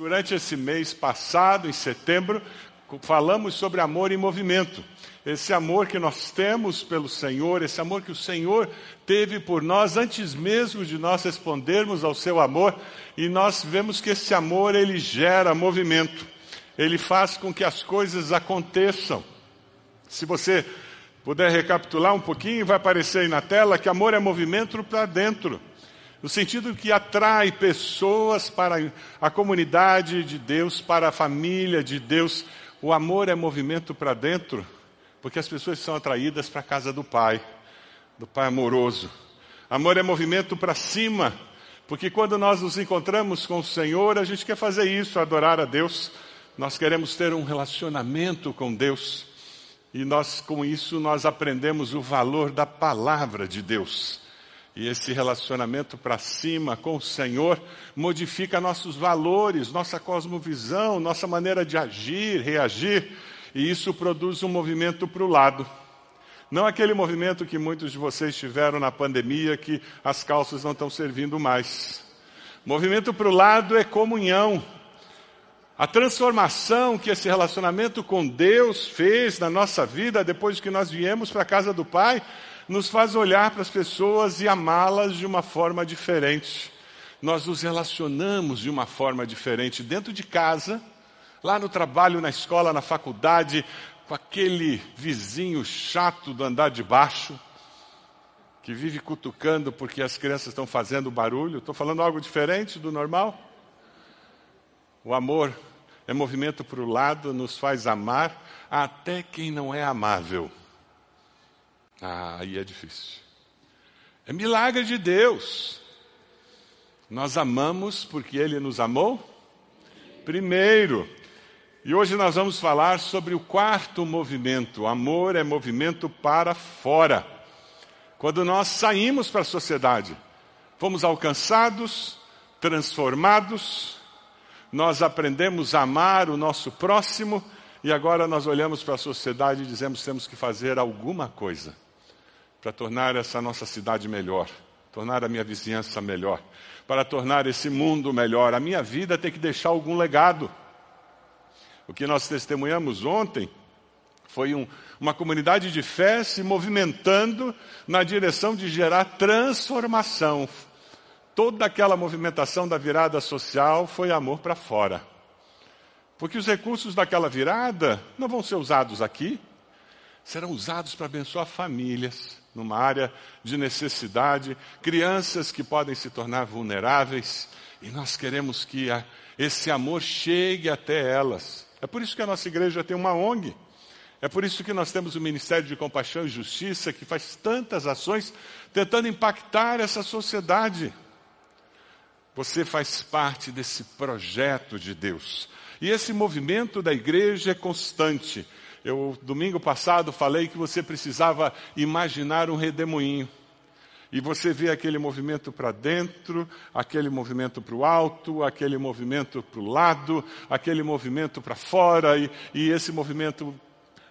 Durante esse mês passado, em setembro, falamos sobre amor em movimento. Esse amor que nós temos pelo Senhor, esse amor que o Senhor teve por nós antes mesmo de nós respondermos ao seu amor, e nós vemos que esse amor ele gera movimento. Ele faz com que as coisas aconteçam. Se você puder recapitular um pouquinho, vai aparecer aí na tela que amor é movimento para dentro no sentido que atrai pessoas para a comunidade de Deus, para a família de Deus. O amor é movimento para dentro, porque as pessoas são atraídas para a casa do Pai, do Pai amoroso. Amor é movimento para cima, porque quando nós nos encontramos com o Senhor, a gente quer fazer isso, adorar a Deus. Nós queremos ter um relacionamento com Deus. E nós, com isso, nós aprendemos o valor da palavra de Deus. E esse relacionamento para cima com o Senhor modifica nossos valores, nossa cosmovisão, nossa maneira de agir, reagir, e isso produz um movimento para o lado. Não aquele movimento que muitos de vocês tiveram na pandemia, que as calças não estão servindo mais. Movimento para o lado é comunhão. A transformação que esse relacionamento com Deus fez na nossa vida depois que nós viemos para a casa do Pai nos faz olhar para as pessoas e amá-las de uma forma diferente. Nós nos relacionamos de uma forma diferente dentro de casa, lá no trabalho, na escola, na faculdade, com aquele vizinho chato do andar de baixo, que vive cutucando porque as crianças estão fazendo barulho. Estou falando algo diferente do normal? O amor é movimento para o lado, nos faz amar até quem não é amável. Ah, aí é difícil. É milagre de Deus. Nós amamos porque Ele nos amou primeiro. E hoje nós vamos falar sobre o quarto movimento. Amor é movimento para fora. Quando nós saímos para a sociedade, fomos alcançados, transformados, nós aprendemos a amar o nosso próximo e agora nós olhamos para a sociedade e dizemos temos que fazer alguma coisa para tornar essa nossa cidade melhor, tornar a minha vizinhança melhor, para tornar esse mundo melhor. A minha vida tem que deixar algum legado. O que nós testemunhamos ontem foi um, uma comunidade de fé se movimentando na direção de gerar transformação. Toda aquela movimentação da virada social foi amor para fora. Porque os recursos daquela virada não vão ser usados aqui, serão usados para abençoar famílias, numa área de necessidade, crianças que podem se tornar vulneráveis, e nós queremos que a, esse amor chegue até elas. É por isso que a nossa igreja tem uma ONG. É por isso que nós temos o Ministério de Compaixão e Justiça, que faz tantas ações tentando impactar essa sociedade. Você faz parte desse projeto de Deus. E esse movimento da igreja é constante. Eu, domingo passado, falei que você precisava imaginar um redemoinho. E você vê aquele movimento para dentro, aquele movimento para o alto, aquele movimento para o lado, aquele movimento para fora, e, e esse movimento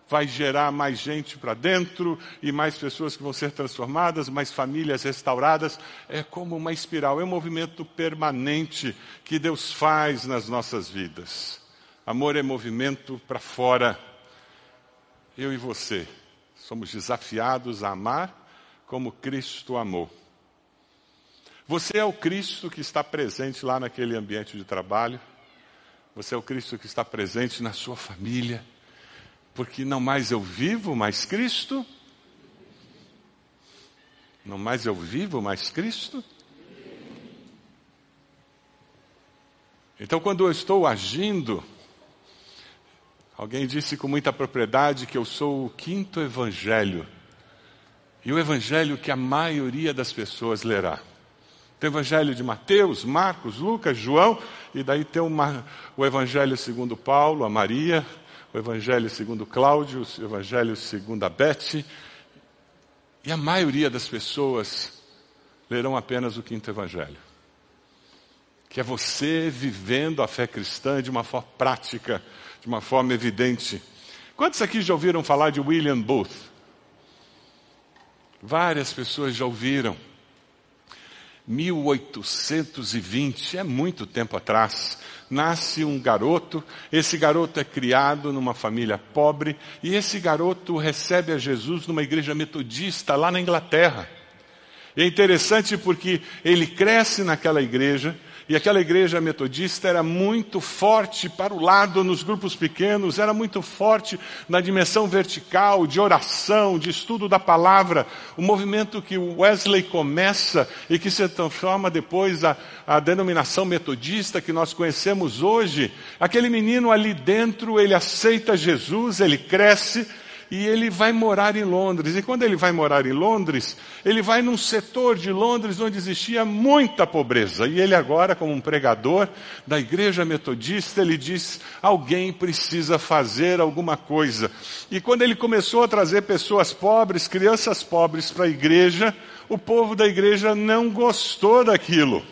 vai gerar mais gente para dentro e mais pessoas que vão ser transformadas, mais famílias restauradas. É como uma espiral, é um movimento permanente que Deus faz nas nossas vidas. Amor é movimento para fora eu e você somos desafiados a amar como Cristo amou. Você é o Cristo que está presente lá naquele ambiente de trabalho. Você é o Cristo que está presente na sua família. Porque não mais eu vivo, mas Cristo. Não mais eu vivo, mas Cristo. Então, quando eu estou agindo, Alguém disse com muita propriedade que eu sou o quinto evangelho. E o evangelho que a maioria das pessoas lerá. Tem o evangelho de Mateus, Marcos, Lucas, João, e daí tem uma, o evangelho segundo Paulo, a Maria, o evangelho segundo Cláudio, o evangelho segundo a Bete. E a maioria das pessoas lerão apenas o quinto evangelho. Que é você vivendo a fé cristã de uma forma prática, de uma forma evidente. Quantos aqui já ouviram falar de William Booth? Várias pessoas já ouviram. 1820, é muito tempo atrás, nasce um garoto, esse garoto é criado numa família pobre e esse garoto recebe a Jesus numa igreja metodista lá na Inglaterra. E é interessante porque ele cresce naquela igreja, e aquela igreja metodista era muito forte para o lado nos grupos pequenos, era muito forte na dimensão vertical, de oração, de estudo da palavra. O movimento que Wesley começa e que se transforma depois a, a denominação metodista que nós conhecemos hoje. Aquele menino ali dentro, ele aceita Jesus, ele cresce e ele vai morar em Londres. E quando ele vai morar em Londres, ele vai num setor de Londres onde existia muita pobreza. E ele agora, como um pregador da igreja metodista, ele diz, alguém precisa fazer alguma coisa. E quando ele começou a trazer pessoas pobres, crianças pobres para a igreja, o povo da igreja não gostou daquilo.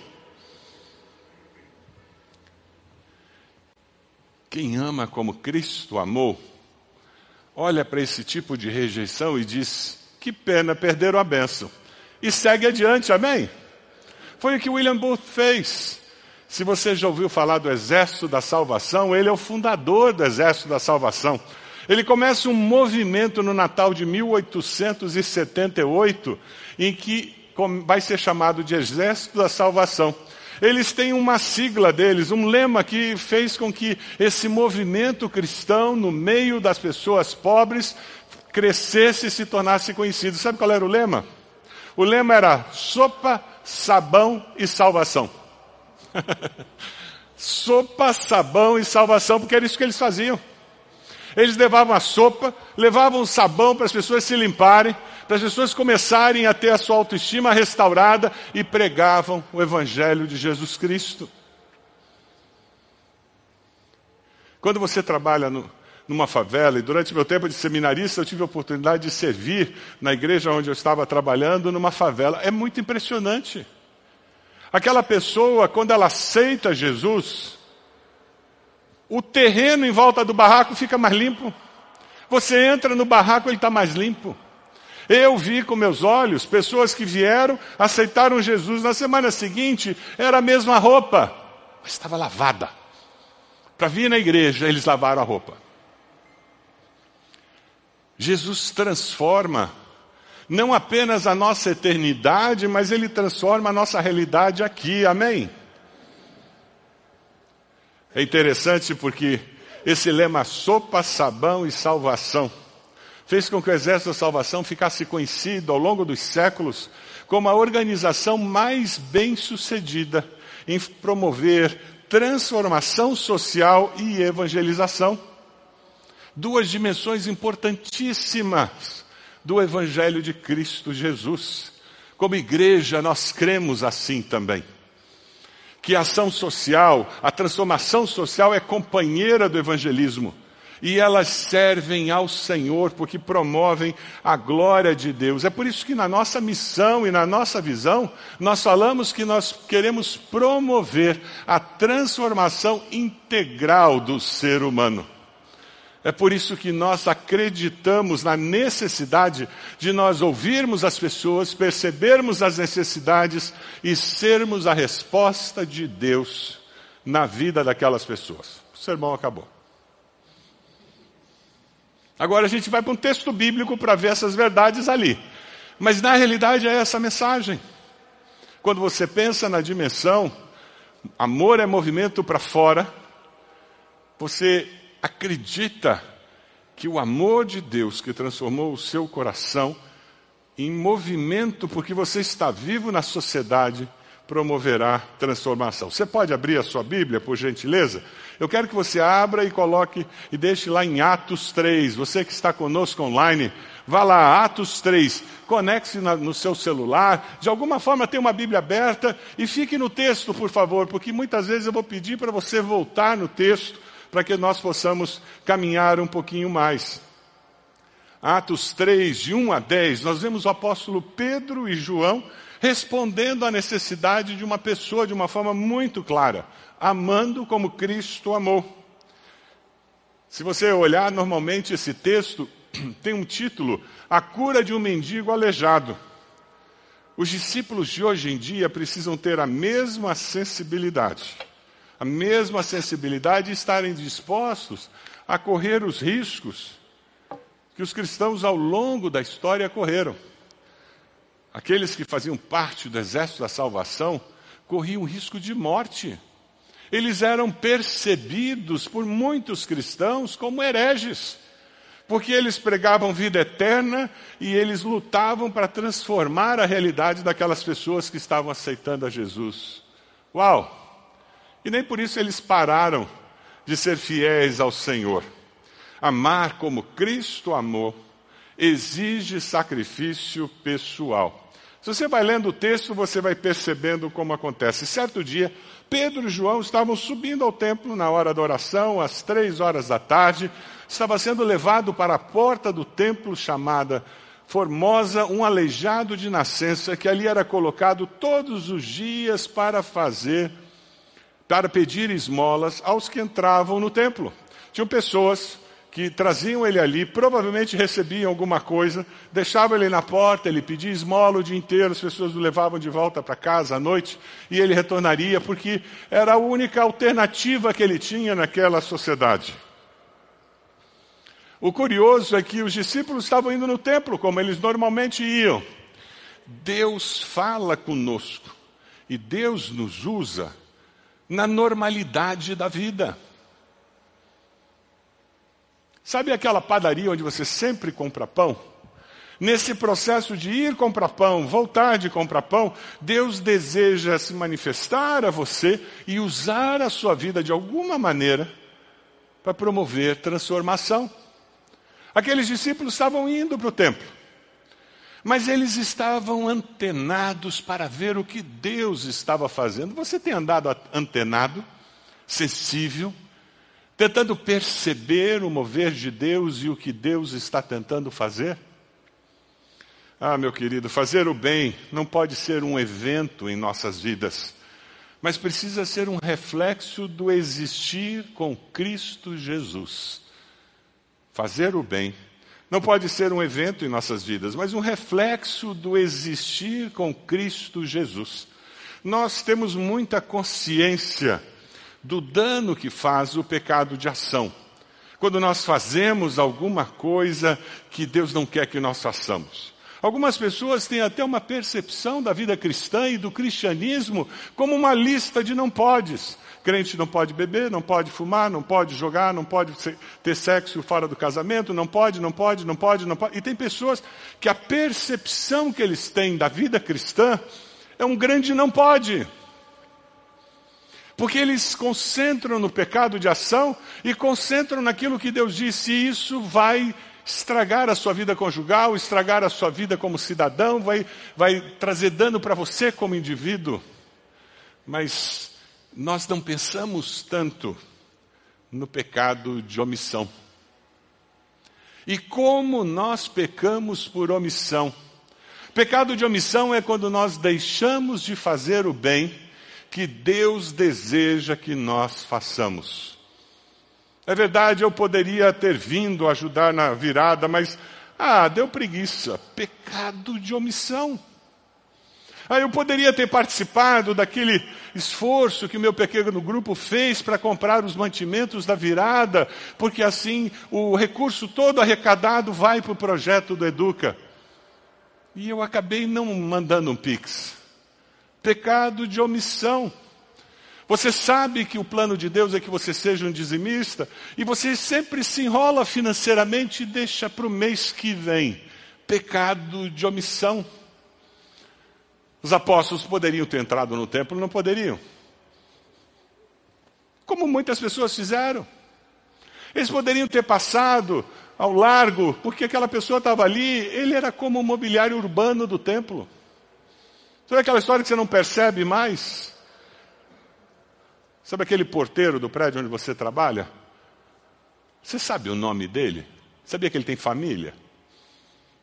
Quem ama como Cristo amou, olha para esse tipo de rejeição e diz: que pena, perderam a bênção. E segue adiante, amém? Foi o que William Booth fez. Se você já ouviu falar do Exército da Salvação, ele é o fundador do Exército da Salvação. Ele começa um movimento no Natal de 1878, em que vai ser chamado de Exército da Salvação. Eles têm uma sigla deles, um lema que fez com que esse movimento cristão, no meio das pessoas pobres, crescesse e se tornasse conhecido. Sabe qual era o lema? O lema era sopa, sabão e salvação. sopa, sabão e salvação, porque era isso que eles faziam. Eles levavam a sopa, levavam o sabão para as pessoas se limparem, para as pessoas começarem a ter a sua autoestima restaurada e pregavam o Evangelho de Jesus Cristo. Quando você trabalha no, numa favela, e durante meu tempo de seminarista eu tive a oportunidade de servir na igreja onde eu estava trabalhando, numa favela, é muito impressionante. Aquela pessoa, quando ela aceita Jesus, o terreno em volta do barraco fica mais limpo. Você entra no barraco, ele está mais limpo. Eu vi com meus olhos pessoas que vieram, aceitaram Jesus. Na semana seguinte, era a mesma roupa, mas estava lavada. Para vir na igreja, eles lavaram a roupa. Jesus transforma não apenas a nossa eternidade, mas ele transforma a nossa realidade aqui. Amém? É interessante porque esse lema sopa, sabão e salvação fez com que o Exército da Salvação ficasse conhecido ao longo dos séculos como a organização mais bem sucedida em promover transformação social e evangelização. Duas dimensões importantíssimas do Evangelho de Cristo Jesus. Como igreja, nós cremos assim também. Que a ação social, a transformação social é companheira do evangelismo e elas servem ao Senhor porque promovem a glória de Deus. É por isso que na nossa missão e na nossa visão, nós falamos que nós queremos promover a transformação integral do ser humano. É por isso que nós acreditamos na necessidade de nós ouvirmos as pessoas, percebermos as necessidades e sermos a resposta de Deus na vida daquelas pessoas. O sermão acabou. Agora a gente vai para um texto bíblico para ver essas verdades ali. Mas na realidade é essa mensagem. Quando você pensa na dimensão, amor é movimento para fora, você acredita que o amor de Deus que transformou o seu coração em movimento, porque você está vivo na sociedade, promoverá transformação. Você pode abrir a sua Bíblia, por gentileza? Eu quero que você abra e coloque e deixe lá em Atos 3. Você que está conosco online, vá lá, Atos 3. Conecte-se no seu celular. De alguma forma, tenha uma Bíblia aberta e fique no texto, por favor, porque muitas vezes eu vou pedir para você voltar no texto para que nós possamos caminhar um pouquinho mais. Atos 3, de 1 a 10, nós vemos o apóstolo Pedro e João respondendo à necessidade de uma pessoa de uma forma muito clara, amando como Cristo amou. Se você olhar normalmente esse texto, tem um título: A cura de um mendigo aleijado. Os discípulos de hoje em dia precisam ter a mesma sensibilidade, a mesma sensibilidade e estarem dispostos a correr os riscos que os cristãos ao longo da história correram. Aqueles que faziam parte do exército da salvação corriam risco de morte. Eles eram percebidos por muitos cristãos como hereges porque eles pregavam vida eterna e eles lutavam para transformar a realidade daquelas pessoas que estavam aceitando a Jesus. Uau! E nem por isso eles pararam de ser fiéis ao Senhor. Amar como Cristo amou exige sacrifício pessoal. Se você vai lendo o texto, você vai percebendo como acontece. Certo dia, Pedro e João estavam subindo ao templo na hora da oração, às três horas da tarde, estava sendo levado para a porta do templo chamada Formosa, um aleijado de nascença que ali era colocado todos os dias para fazer, para pedir esmolas aos que entravam no templo. Tinham pessoas que traziam ele ali, provavelmente recebiam alguma coisa, deixavam ele na porta, ele pedia esmola o dia inteiro, as pessoas o levavam de volta para casa à noite e ele retornaria, porque era a única alternativa que ele tinha naquela sociedade. O curioso é que os discípulos estavam indo no templo, como eles normalmente iam. Deus fala conosco e Deus nos usa na normalidade da vida. Sabe aquela padaria onde você sempre compra pão? Nesse processo de ir comprar pão, voltar de comprar pão, Deus deseja se manifestar a você e usar a sua vida de alguma maneira para promover transformação. Aqueles discípulos estavam indo para o templo, mas eles estavam antenados para ver o que Deus estava fazendo. Você tem andado antenado, sensível, tentando perceber o mover de Deus e o que Deus está tentando fazer? Ah, meu querido, fazer o bem não pode ser um evento em nossas vidas, mas precisa ser um reflexo do existir com Cristo Jesus. Fazer o bem não pode ser um evento em nossas vidas, mas um reflexo do existir com Cristo Jesus. Nós temos muita consciência do dano que faz o pecado de ação. Quando nós fazemos alguma coisa que Deus não quer que nós façamos. Algumas pessoas têm até uma percepção da vida cristã e do cristianismo como uma lista de não podes. Crente não pode beber, não pode fumar, não pode jogar, não pode ter sexo fora do casamento, não pode, não pode, não pode, não pode. E tem pessoas que a percepção que eles têm da vida cristã é um grande não pode. Porque eles concentram no pecado de ação e concentram naquilo que Deus disse, e isso vai estragar a sua vida conjugal, estragar a sua vida como cidadão, vai, vai trazer dano para você como indivíduo. Mas nós não pensamos tanto no pecado de omissão. E como nós pecamos por omissão? Pecado de omissão é quando nós deixamos de fazer o bem que Deus deseja que nós façamos. É verdade, eu poderia ter vindo ajudar na virada, mas, ah, deu preguiça. Pecado de omissão. Ah, eu poderia ter participado daquele esforço que meu pequeno grupo fez para comprar os mantimentos da virada, porque assim o recurso todo arrecadado vai para o projeto do Educa. E eu acabei não mandando um pix. Pecado de omissão. Você sabe que o plano de Deus é que você seja um dizimista, e você sempre se enrola financeiramente e deixa para o mês que vem. Pecado de omissão. Os apóstolos poderiam ter entrado no templo, não poderiam. Como muitas pessoas fizeram. Eles poderiam ter passado ao largo, porque aquela pessoa estava ali, ele era como o mobiliário urbano do templo. Sabe aquela história que você não percebe mais? Sabe aquele porteiro do prédio onde você trabalha? Você sabe o nome dele? Sabia que ele tem família?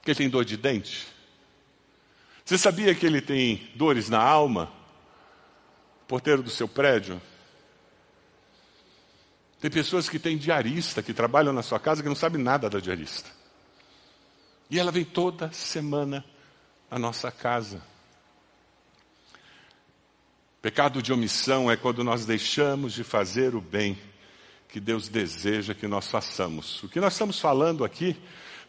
Que ele tem dor de dente? Você sabia que ele tem dores na alma? Porteiro do seu prédio? Tem pessoas que têm diarista, que trabalham na sua casa, que não sabem nada da diarista. E ela vem toda semana à nossa casa. Pecado de omissão é quando nós deixamos de fazer o bem que Deus deseja que nós façamos. O que nós estamos falando aqui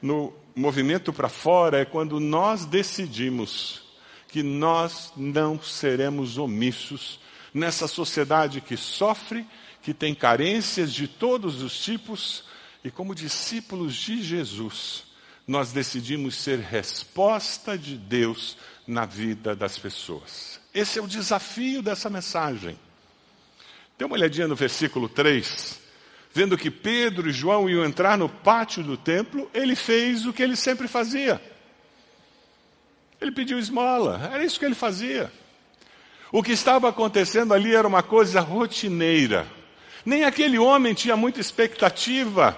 no movimento para fora é quando nós decidimos que nós não seremos omissos nessa sociedade que sofre, que tem carências de todos os tipos, e como discípulos de Jesus, nós decidimos ser resposta de Deus na vida das pessoas. Esse é o desafio dessa mensagem. Dê uma olhadinha no versículo 3. Vendo que Pedro e João iam entrar no pátio do templo, ele fez o que ele sempre fazia. Ele pediu esmola, era isso que ele fazia. O que estava acontecendo ali era uma coisa rotineira. Nem aquele homem tinha muita expectativa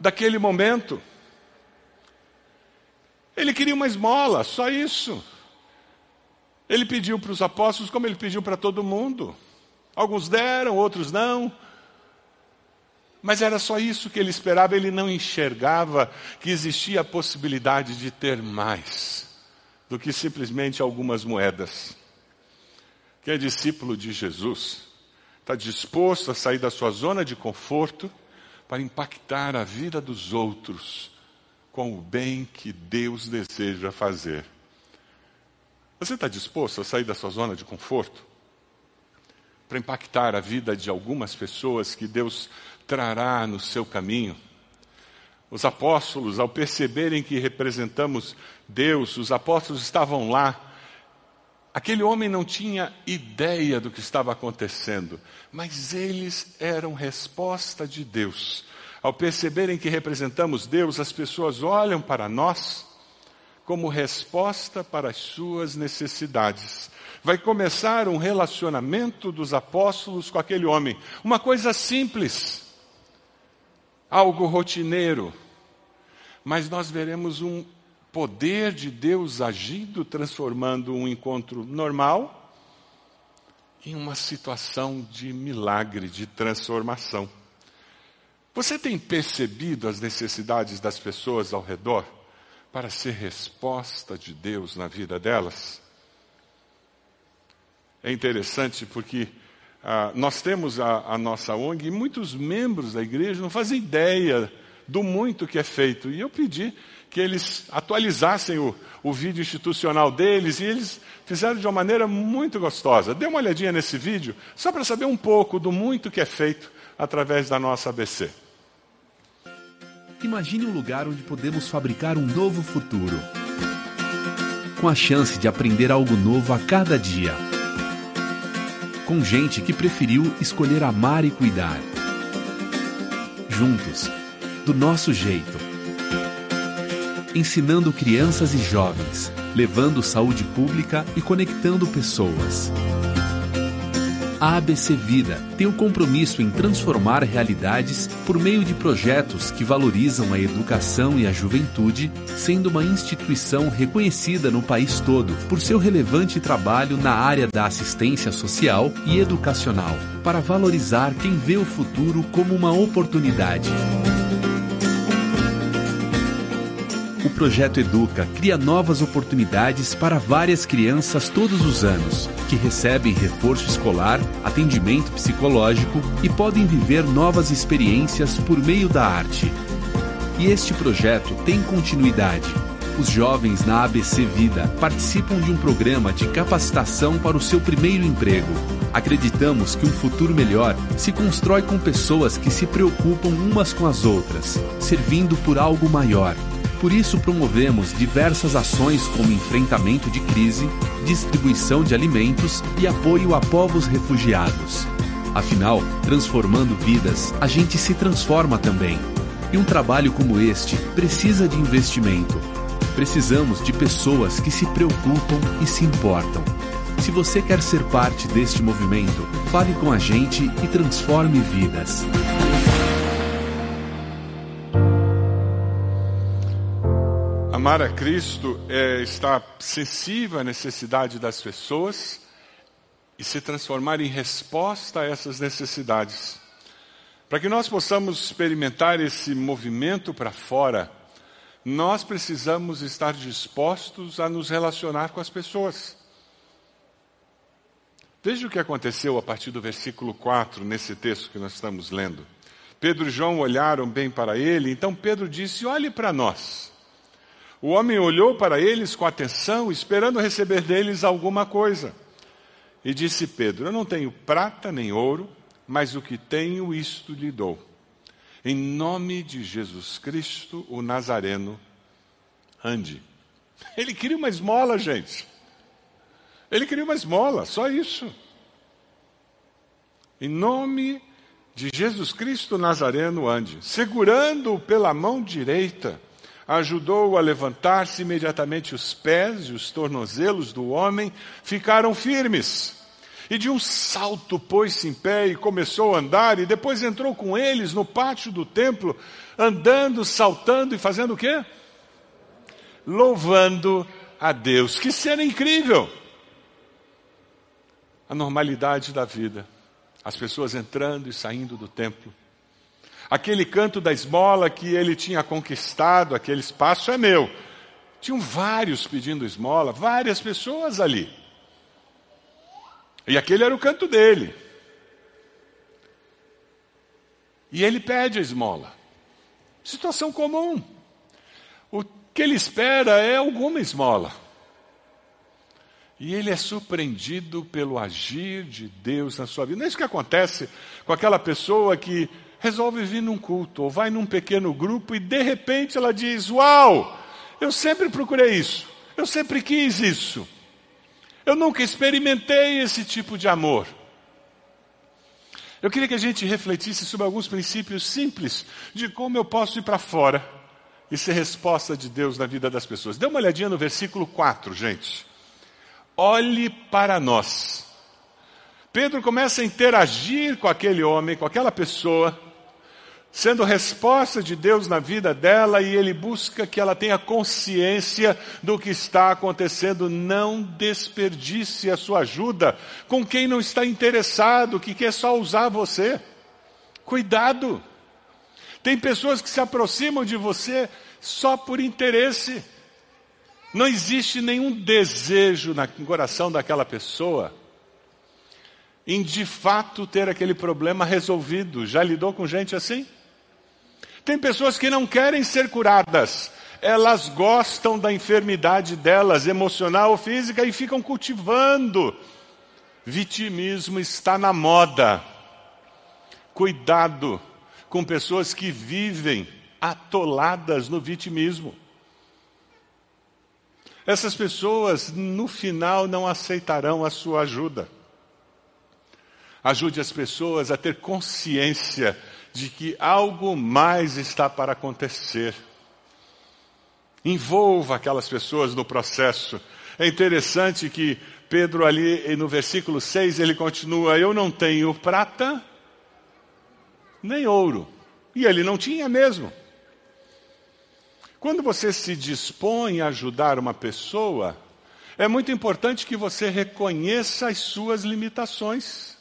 daquele momento. Ele queria uma esmola, só isso. Ele pediu para os apóstolos como ele pediu para todo mundo. Alguns deram, outros não. Mas era só isso que ele esperava, ele não enxergava que existia a possibilidade de ter mais do que simplesmente algumas moedas. Quem é discípulo de Jesus está disposto a sair da sua zona de conforto para impactar a vida dos outros com o bem que Deus deseja fazer. Você está disposto a sair da sua zona de conforto? Para impactar a vida de algumas pessoas que Deus trará no seu caminho? Os apóstolos, ao perceberem que representamos Deus, os apóstolos estavam lá. Aquele homem não tinha ideia do que estava acontecendo, mas eles eram resposta de Deus. Ao perceberem que representamos Deus, as pessoas olham para nós como resposta para as suas necessidades. Vai começar um relacionamento dos apóstolos com aquele homem. Uma coisa simples, algo rotineiro, mas nós veremos um poder de Deus agindo, transformando um encontro normal em uma situação de milagre, de transformação. Você tem percebido as necessidades das pessoas ao redor? Para ser resposta de Deus na vida delas? É interessante porque ah, nós temos a, a nossa ONG e muitos membros da igreja não fazem ideia do muito que é feito. E eu pedi que eles atualizassem o, o vídeo institucional deles e eles fizeram de uma maneira muito gostosa. Dê uma olhadinha nesse vídeo, só para saber um pouco do muito que é feito através da nossa ABC. Imagine um lugar onde podemos fabricar um novo futuro. Com a chance de aprender algo novo a cada dia. Com gente que preferiu escolher amar e cuidar. Juntos, do nosso jeito. Ensinando crianças e jovens, levando saúde pública e conectando pessoas. A ABC Vida tem o um compromisso em transformar realidades por meio de projetos que valorizam a educação e a juventude, sendo uma instituição reconhecida no país todo por seu relevante trabalho na área da assistência social e educacional, para valorizar quem vê o futuro como uma oportunidade. O projeto Educa cria novas oportunidades para várias crianças todos os anos que recebem reforço escolar, atendimento psicológico e podem viver novas experiências por meio da arte. E este projeto tem continuidade. Os jovens na ABC Vida participam de um programa de capacitação para o seu primeiro emprego. Acreditamos que um futuro melhor se constrói com pessoas que se preocupam umas com as outras, servindo por algo maior por isso, promovemos diversas ações como enfrentamento de crise, distribuição de alimentos e apoio a povos refugiados. Afinal, transformando vidas, a gente se transforma também. E um trabalho como este precisa de investimento. Precisamos de pessoas que se preocupam e se importam. Se você quer ser parte deste movimento, fale com a gente e transforme vidas. Amar a Cristo é estar sensível à necessidade das pessoas e se transformar em resposta a essas necessidades. Para que nós possamos experimentar esse movimento para fora, nós precisamos estar dispostos a nos relacionar com as pessoas. Veja o que aconteceu a partir do versículo 4, nesse texto que nós estamos lendo. Pedro e João olharam bem para ele, então Pedro disse: Olhe para nós. O homem olhou para eles com atenção, esperando receber deles alguma coisa. E disse Pedro: Eu não tenho prata nem ouro, mas o que tenho, isto lhe dou. Em nome de Jesus Cristo, o Nazareno, ande. Ele queria uma esmola, gente. Ele queria uma esmola, só isso. Em nome de Jesus Cristo Nazareno, ande. Segurando-o pela mão direita, ajudou-o a levantar-se imediatamente os pés e os tornozelos do homem ficaram firmes. E de um salto pôs-se em pé e começou a andar, e depois entrou com eles no pátio do templo, andando, saltando e fazendo o quê? Louvando a Deus. Que cena incrível! a normalidade da vida. As pessoas entrando e saindo do templo. Aquele canto da esmola que ele tinha conquistado, aquele espaço é meu. Tinham vários pedindo esmola, várias pessoas ali. E aquele era o canto dele. E ele pede a esmola. Situação comum. O que ele espera é alguma esmola. E ele é surpreendido pelo agir de Deus na sua vida. Não é isso que acontece com aquela pessoa que resolve vir num culto ou vai num pequeno grupo e de repente ela diz: Uau, eu sempre procurei isso, eu sempre quis isso, eu nunca experimentei esse tipo de amor. Eu queria que a gente refletisse sobre alguns princípios simples de como eu posso ir para fora e ser resposta de Deus na vida das pessoas. Dê uma olhadinha no versículo 4, gente olhe para nós. Pedro começa a interagir com aquele homem, com aquela pessoa, sendo resposta de Deus na vida dela e ele busca que ela tenha consciência do que está acontecendo. Não desperdice a sua ajuda com quem não está interessado, que quer só usar você. Cuidado. Tem pessoas que se aproximam de você só por interesse. Não existe nenhum desejo no coração daquela pessoa em de fato ter aquele problema resolvido. Já lidou com gente assim? Tem pessoas que não querem ser curadas, elas gostam da enfermidade delas, emocional ou física, e ficam cultivando. Vitimismo está na moda. Cuidado com pessoas que vivem atoladas no vitimismo. Essas pessoas, no final, não aceitarão a sua ajuda. Ajude as pessoas a ter consciência de que algo mais está para acontecer. Envolva aquelas pessoas no processo. É interessante que Pedro ali no versículo 6 ele continua: Eu não tenho prata nem ouro. E ele não tinha mesmo. Quando você se dispõe a ajudar uma pessoa, é muito importante que você reconheça as suas limitações.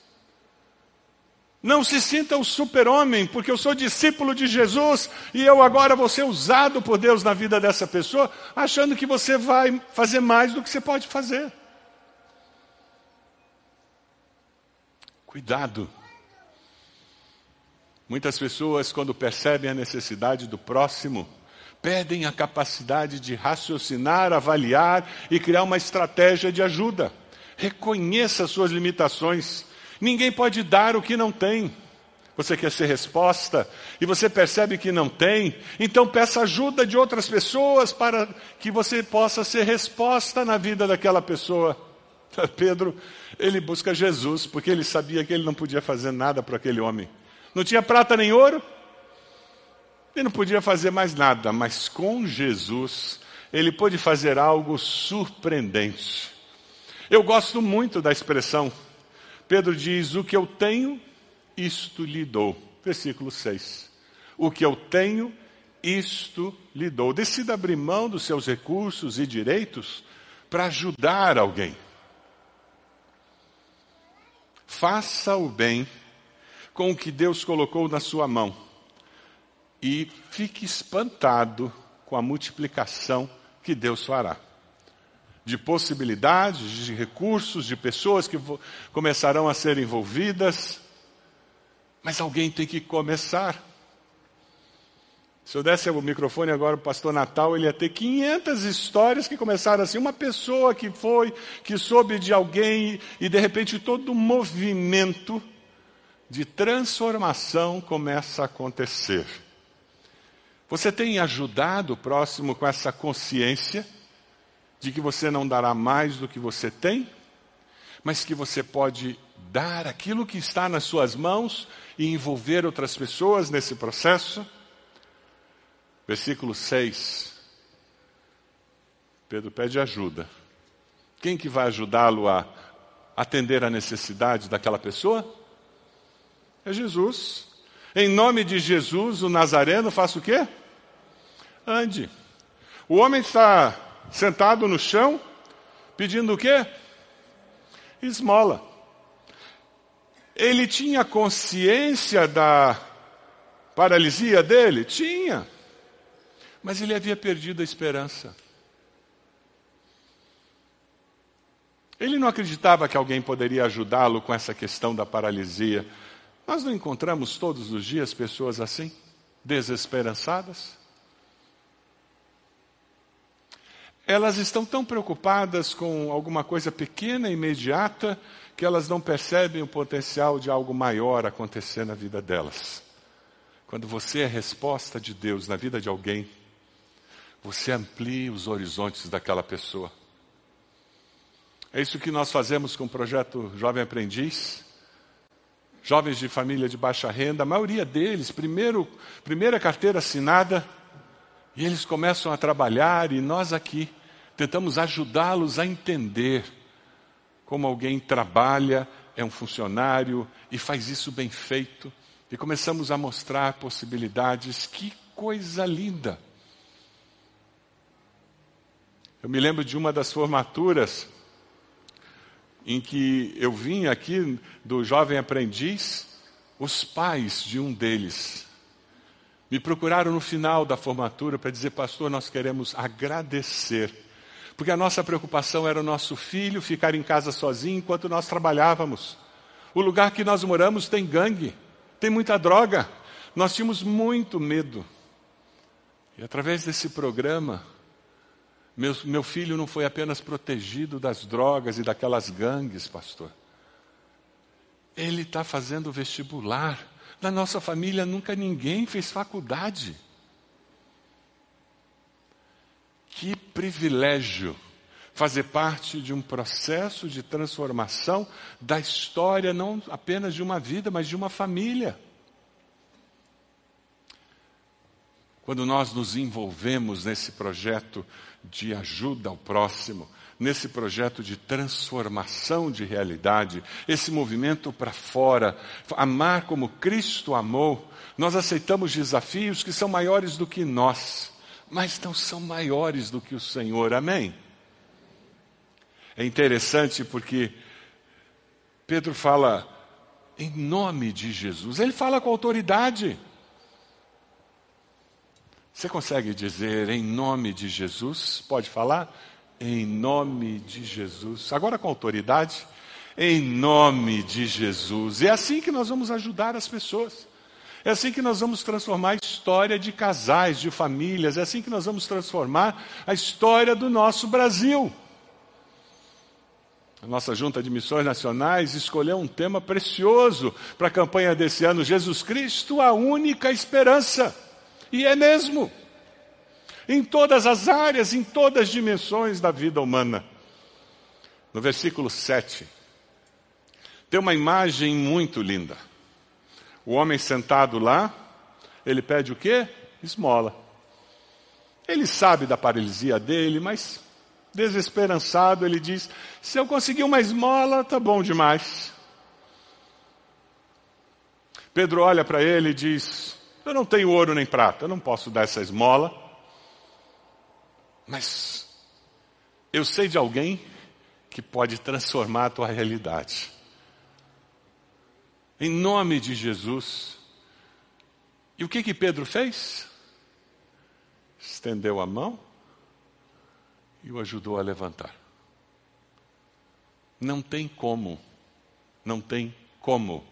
Não se sinta um super-homem, porque eu sou discípulo de Jesus e eu agora vou ser usado por Deus na vida dessa pessoa, achando que você vai fazer mais do que você pode fazer. Cuidado. Muitas pessoas, quando percebem a necessidade do próximo, perdem a capacidade de raciocinar, avaliar e criar uma estratégia de ajuda. Reconheça suas limitações. Ninguém pode dar o que não tem. Você quer ser resposta e você percebe que não tem, então peça ajuda de outras pessoas para que você possa ser resposta na vida daquela pessoa. Pedro, ele busca Jesus porque ele sabia que ele não podia fazer nada para aquele homem. Não tinha prata nem ouro, ele não podia fazer mais nada, mas com Jesus, ele pôde fazer algo surpreendente. Eu gosto muito da expressão. Pedro diz: O que eu tenho, isto lhe dou. Versículo 6. O que eu tenho, isto lhe dou. Decida abrir mão dos seus recursos e direitos para ajudar alguém. Faça o bem com o que Deus colocou na sua mão e fique espantado com a multiplicação que Deus fará. De possibilidades, de recursos, de pessoas que começarão a ser envolvidas. Mas alguém tem que começar. Se eu desse o microfone agora para o pastor Natal, ele ia ter 500 histórias que começaram assim. Uma pessoa que foi, que soube de alguém e de repente todo um movimento de transformação começa a acontecer. Você tem ajudado o próximo com essa consciência de que você não dará mais do que você tem, mas que você pode dar aquilo que está nas suas mãos e envolver outras pessoas nesse processo? Versículo 6. Pedro pede ajuda. Quem que vai ajudá-lo a atender a necessidade daquela pessoa? É Jesus. Em nome de Jesus, o Nazareno, faça o quê? Ande. O homem está sentado no chão, pedindo o quê? Esmola. Ele tinha consciência da paralisia dele? Tinha. Mas ele havia perdido a esperança. Ele não acreditava que alguém poderia ajudá-lo com essa questão da paralisia. Nós não encontramos todos os dias pessoas assim, desesperançadas? Elas estão tão preocupadas com alguma coisa pequena e imediata que elas não percebem o potencial de algo maior acontecer na vida delas. Quando você é resposta de Deus na vida de alguém, você amplia os horizontes daquela pessoa. É isso que nós fazemos com o projeto Jovem Aprendiz jovens de família de baixa renda, a maioria deles, primeiro, primeira carteira assinada, e eles começam a trabalhar e nós aqui tentamos ajudá-los a entender como alguém trabalha, é um funcionário e faz isso bem feito. E começamos a mostrar possibilidades. Que coisa linda! Eu me lembro de uma das formaturas em que eu vim aqui do jovem aprendiz, os pais de um deles me procuraram no final da formatura para dizer, pastor, nós queremos agradecer. Porque a nossa preocupação era o nosso filho ficar em casa sozinho enquanto nós trabalhávamos. O lugar que nós moramos tem gangue, tem muita droga. Nós tínhamos muito medo. E através desse programa, meu, meu filho não foi apenas protegido das drogas e daquelas gangues, pastor. Ele está fazendo vestibular. Na nossa família nunca ninguém fez faculdade. Que privilégio fazer parte de um processo de transformação da história, não apenas de uma vida, mas de uma família. Quando nós nos envolvemos nesse projeto de ajuda ao próximo, nesse projeto de transformação de realidade, esse movimento para fora, amar como Cristo amou, nós aceitamos desafios que são maiores do que nós, mas não são maiores do que o Senhor, amém? É interessante porque Pedro fala em nome de Jesus, ele fala com autoridade. Você consegue dizer em nome de Jesus? Pode falar? Em nome de Jesus. Agora com autoridade. Em nome de Jesus. É assim que nós vamos ajudar as pessoas. É assim que nós vamos transformar a história de casais, de famílias. É assim que nós vamos transformar a história do nosso Brasil. A nossa Junta de Missões Nacionais escolheu um tema precioso para a campanha desse ano: Jesus Cristo, a única esperança. E é mesmo. Em todas as áreas, em todas as dimensões da vida humana. No versículo 7, tem uma imagem muito linda. O homem sentado lá, ele pede o quê? Esmola. Ele sabe da paralisia dele, mas desesperançado, ele diz: Se eu conseguir uma esmola, tá bom demais. Pedro olha para ele e diz: eu não tenho ouro nem prata, eu não posso dar essa esmola. Mas eu sei de alguém que pode transformar a tua realidade. Em nome de Jesus. E o que que Pedro fez? Estendeu a mão e o ajudou a levantar. Não tem como, não tem como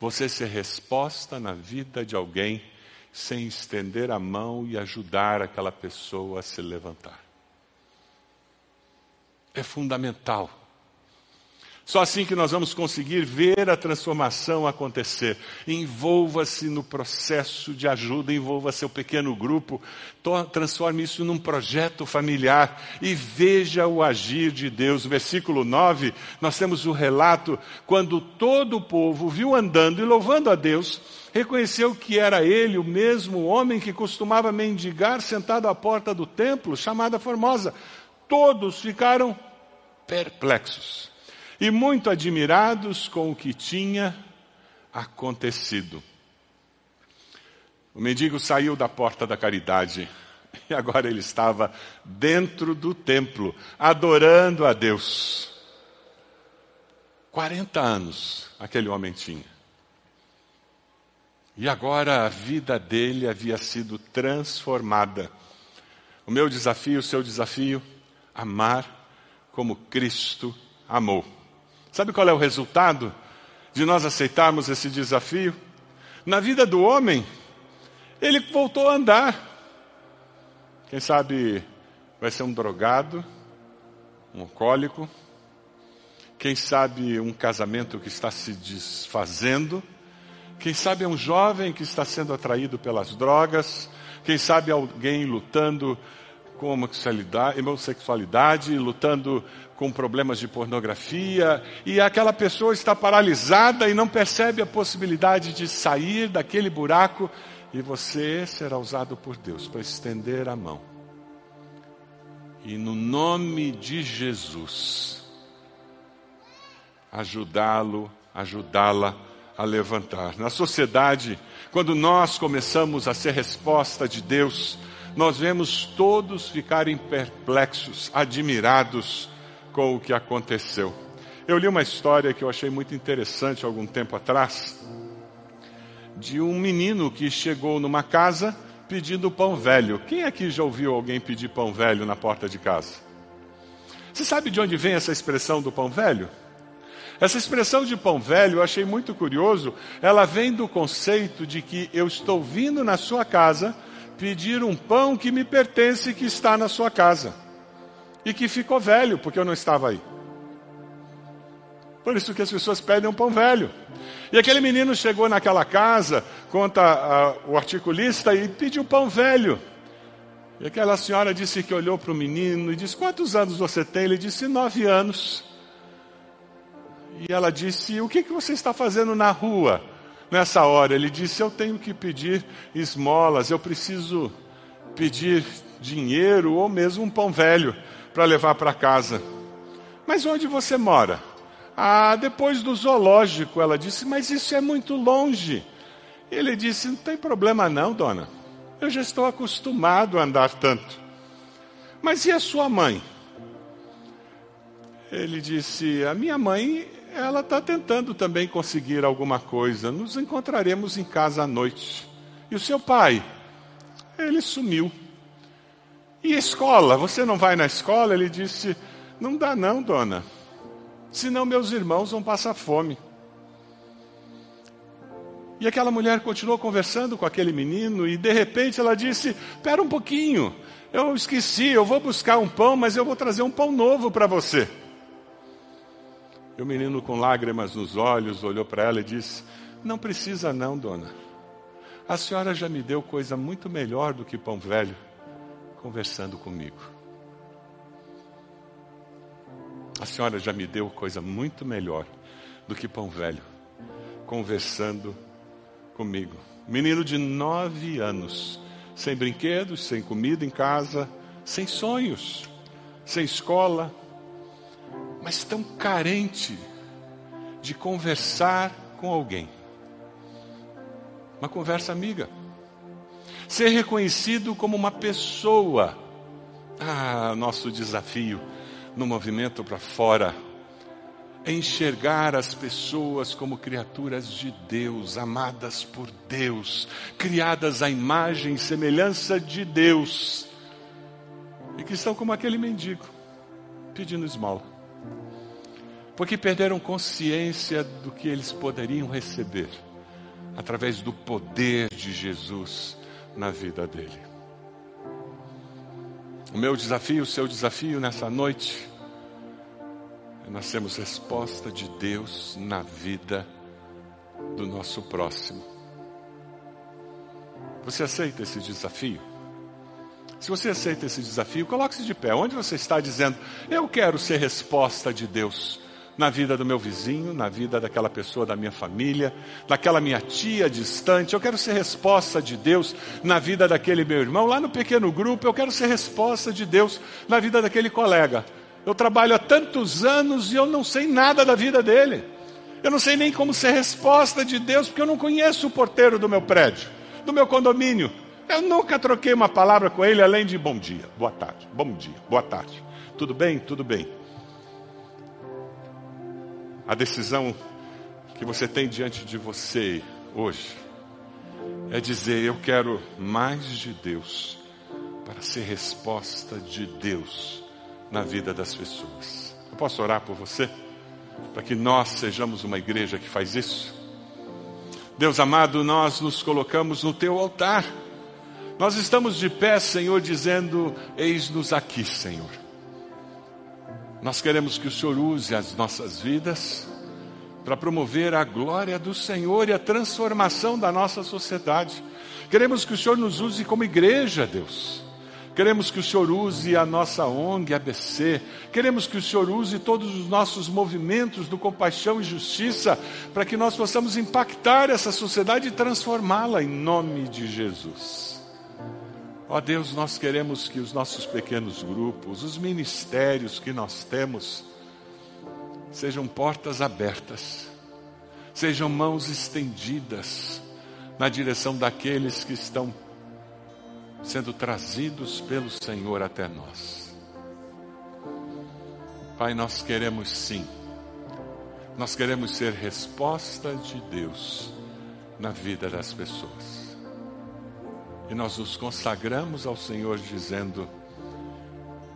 você ser resposta na vida de alguém sem estender a mão e ajudar aquela pessoa a se levantar. É fundamental. Só assim que nós vamos conseguir ver a transformação acontecer. Envolva-se no processo de ajuda, envolva seu pequeno grupo, transforme isso num projeto familiar e veja o agir de Deus. Versículo 9, nós temos o relato quando todo o povo viu andando e louvando a Deus, reconheceu que era ele o mesmo homem que costumava mendigar sentado à porta do templo, chamada Formosa. Todos ficaram perplexos e muito admirados com o que tinha acontecido. O mendigo saiu da porta da caridade e agora ele estava dentro do templo, adorando a Deus. 40 anos aquele homem tinha. E agora a vida dele havia sido transformada. O meu desafio, o seu desafio, amar como Cristo amou. Sabe qual é o resultado de nós aceitarmos esse desafio? Na vida do homem, ele voltou a andar. Quem sabe vai ser um drogado, um alcoólico, quem sabe um casamento que está se desfazendo, quem sabe é um jovem que está sendo atraído pelas drogas, quem sabe alguém lutando com homossexualidade, homossexualidade, lutando com problemas de pornografia, e aquela pessoa está paralisada e não percebe a possibilidade de sair daquele buraco, e você será usado por Deus para estender a mão. E no nome de Jesus, ajudá-lo, ajudá-la a levantar. Na sociedade, quando nós começamos a ser resposta de Deus, nós vemos todos ficarem perplexos, admirados com o que aconteceu. Eu li uma história que eu achei muito interessante algum tempo atrás, de um menino que chegou numa casa pedindo pão velho. Quem aqui já ouviu alguém pedir pão velho na porta de casa? Você sabe de onde vem essa expressão do pão velho? Essa expressão de pão velho eu achei muito curioso. Ela vem do conceito de que eu estou vindo na sua casa pedir um pão que me pertence e que está na sua casa. E que ficou velho, porque eu não estava aí. Por isso que as pessoas pedem um pão velho. E aquele menino chegou naquela casa, conta a, o articulista, e pediu pão velho. E aquela senhora disse que olhou para o menino e disse: Quantos anos você tem? Ele disse: Nove anos. E ela disse: O que, que você está fazendo na rua? nessa hora. Ele disse: Eu tenho que pedir esmolas, eu preciso pedir dinheiro ou mesmo um pão velho para levar para casa. Mas onde você mora? Ah, depois do zoológico, ela disse, mas isso é muito longe. Ele disse: Não tem problema, não, dona. Eu já estou acostumado a andar tanto. Mas e a sua mãe? Ele disse: A minha mãe ela está tentando também conseguir alguma coisa. Nos encontraremos em casa à noite. E o seu pai? Ele sumiu. E escola? Você não vai na escola? Ele disse: Não dá, não, dona. Senão meus irmãos vão passar fome. E aquela mulher continuou conversando com aquele menino e de repente ela disse: Espera um pouquinho, eu esqueci, eu vou buscar um pão, mas eu vou trazer um pão novo para você. E o menino, com lágrimas nos olhos, olhou para ela e disse: Não precisa, não, dona. A senhora já me deu coisa muito melhor do que pão velho conversando comigo. A senhora já me deu coisa muito melhor do que pão velho conversando comigo. Menino de nove anos, sem brinquedos, sem comida em casa, sem sonhos, sem escola, mas tão carente de conversar com alguém. Uma conversa amiga. Ser reconhecido como uma pessoa. Ah, nosso desafio no movimento para fora é enxergar as pessoas como criaturas de Deus, amadas por Deus, criadas à imagem e semelhança de Deus, e que estão como aquele mendigo, pedindo esmola. porque perderam consciência do que eles poderiam receber através do poder de Jesus na vida dele. O meu desafio, o seu desafio nessa noite é nós temos resposta de Deus na vida do nosso próximo. Você aceita esse desafio? Se você aceita esse desafio, coloque-se de pé. Onde você está dizendo, eu quero ser resposta de Deus na vida do meu vizinho, na vida daquela pessoa da minha família, daquela minha tia distante. Eu quero ser resposta de Deus na vida daquele meu irmão. Lá no pequeno grupo, eu quero ser resposta de Deus na vida daquele colega. Eu trabalho há tantos anos e eu não sei nada da vida dele. Eu não sei nem como ser resposta de Deus, porque eu não conheço o porteiro do meu prédio, do meu condomínio. Eu nunca troquei uma palavra com ele além de bom dia, boa tarde, bom dia, boa tarde. Tudo bem? Tudo bem. A decisão que você tem diante de você hoje é dizer: Eu quero mais de Deus para ser resposta de Deus na vida das pessoas. Eu posso orar por você? Para que nós sejamos uma igreja que faz isso? Deus amado, nós nos colocamos no teu altar. Nós estamos de pé, Senhor, dizendo: Eis-nos aqui, Senhor. Nós queremos que o Senhor use as nossas vidas para promover a glória do Senhor e a transformação da nossa sociedade. Queremos que o Senhor nos use como igreja, Deus. Queremos que o Senhor use a nossa ONG, ABC. Queremos que o Senhor use todos os nossos movimentos do compaixão e justiça para que nós possamos impactar essa sociedade e transformá-la em nome de Jesus. Ó Deus, nós queremos que os nossos pequenos grupos, os ministérios que nós temos, sejam portas abertas, sejam mãos estendidas na direção daqueles que estão sendo trazidos pelo Senhor até nós. Pai, nós queremos sim, nós queremos ser resposta de Deus na vida das pessoas. E nós nos consagramos ao Senhor dizendo: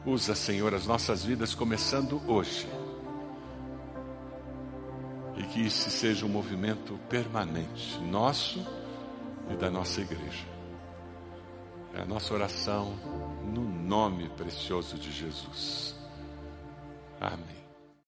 Usa, Senhor, as nossas vidas começando hoje. E que isso seja um movimento permanente, nosso e da nossa igreja. É a nossa oração no nome precioso de Jesus. Amém.